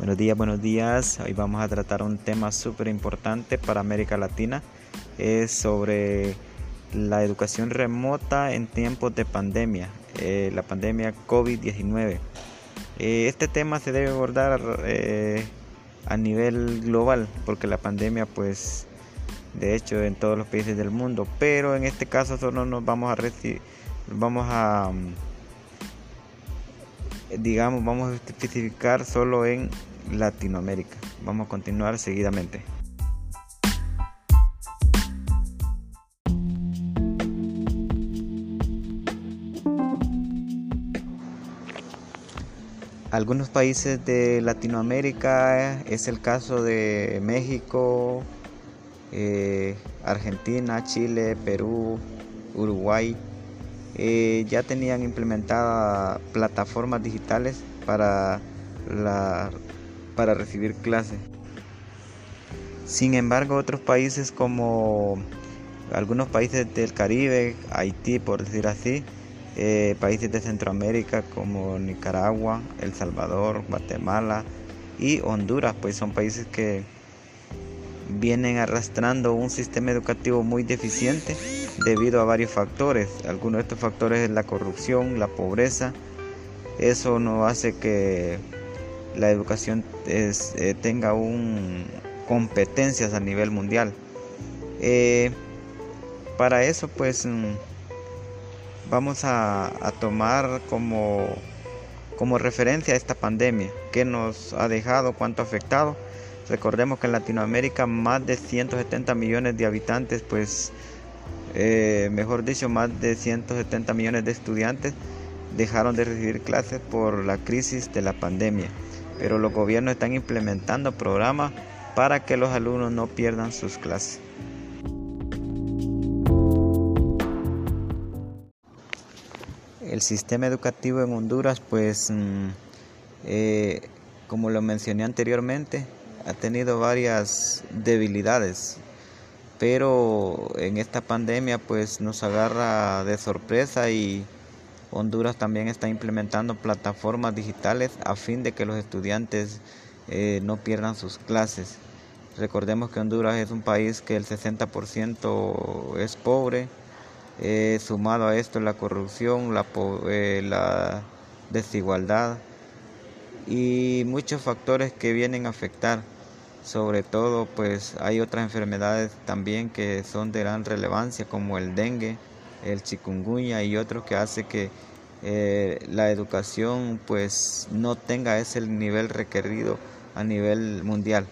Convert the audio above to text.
Buenos días, buenos días. Hoy vamos a tratar un tema súper importante para América Latina. Es sobre la educación remota en tiempos de pandemia, eh, la pandemia COVID-19. Eh, este tema se debe abordar eh, a nivel global porque la pandemia pues de hecho en todos los países del mundo, pero en este caso solo nos vamos a vamos a digamos vamos a especificar solo en Latinoamérica. Vamos a continuar seguidamente. Algunos países de Latinoamérica, es el caso de México, eh, Argentina, Chile, Perú, Uruguay, eh, ya tenían implementadas plataformas digitales para la para recibir clases. Sin embargo, otros países como algunos países del Caribe, Haití por decir así, eh, países de Centroamérica como Nicaragua, El Salvador, Guatemala y Honduras, pues son países que vienen arrastrando un sistema educativo muy deficiente debido a varios factores. Algunos de estos factores es la corrupción, la pobreza. Eso no hace que la educación eh, tenga un, competencias a nivel mundial. Eh, para eso pues mm, vamos a, tomar como, como referencia esta pandemia, que nos ha dejado, cuánto ha afectado. Recordemos que en Latinoamérica más de 170 millones de habitantes, pues eh, mejor dicho, más de 170 millones de estudiantes dejaron de recibir clases por la crisis de la pandemia pero los gobiernos están implementando programas para que los alumnos no pierdan sus clases. El sistema educativo en Honduras, pues, mm, eh, como lo mencioné anteriormente, ha tenido varias debilidades, pero en esta pandemia, pues, nos agarra de sorpresa y Honduras también está implementando plataformas digitales a fin de que los estudiantes eh, no pierdan sus clases. Recordemos que Honduras es un país que el 60% es pobre, eh, sumado a esto la corrupción, la, eh, la desigualdad y muchos factores que vienen a afectar. Sobre todo, pues hay otras enfermedades también que son de gran relevancia, como el dengue, el chikungunya y otros que hace que eh, la educación pues no tenga ese nivel requerido a nivel mundial.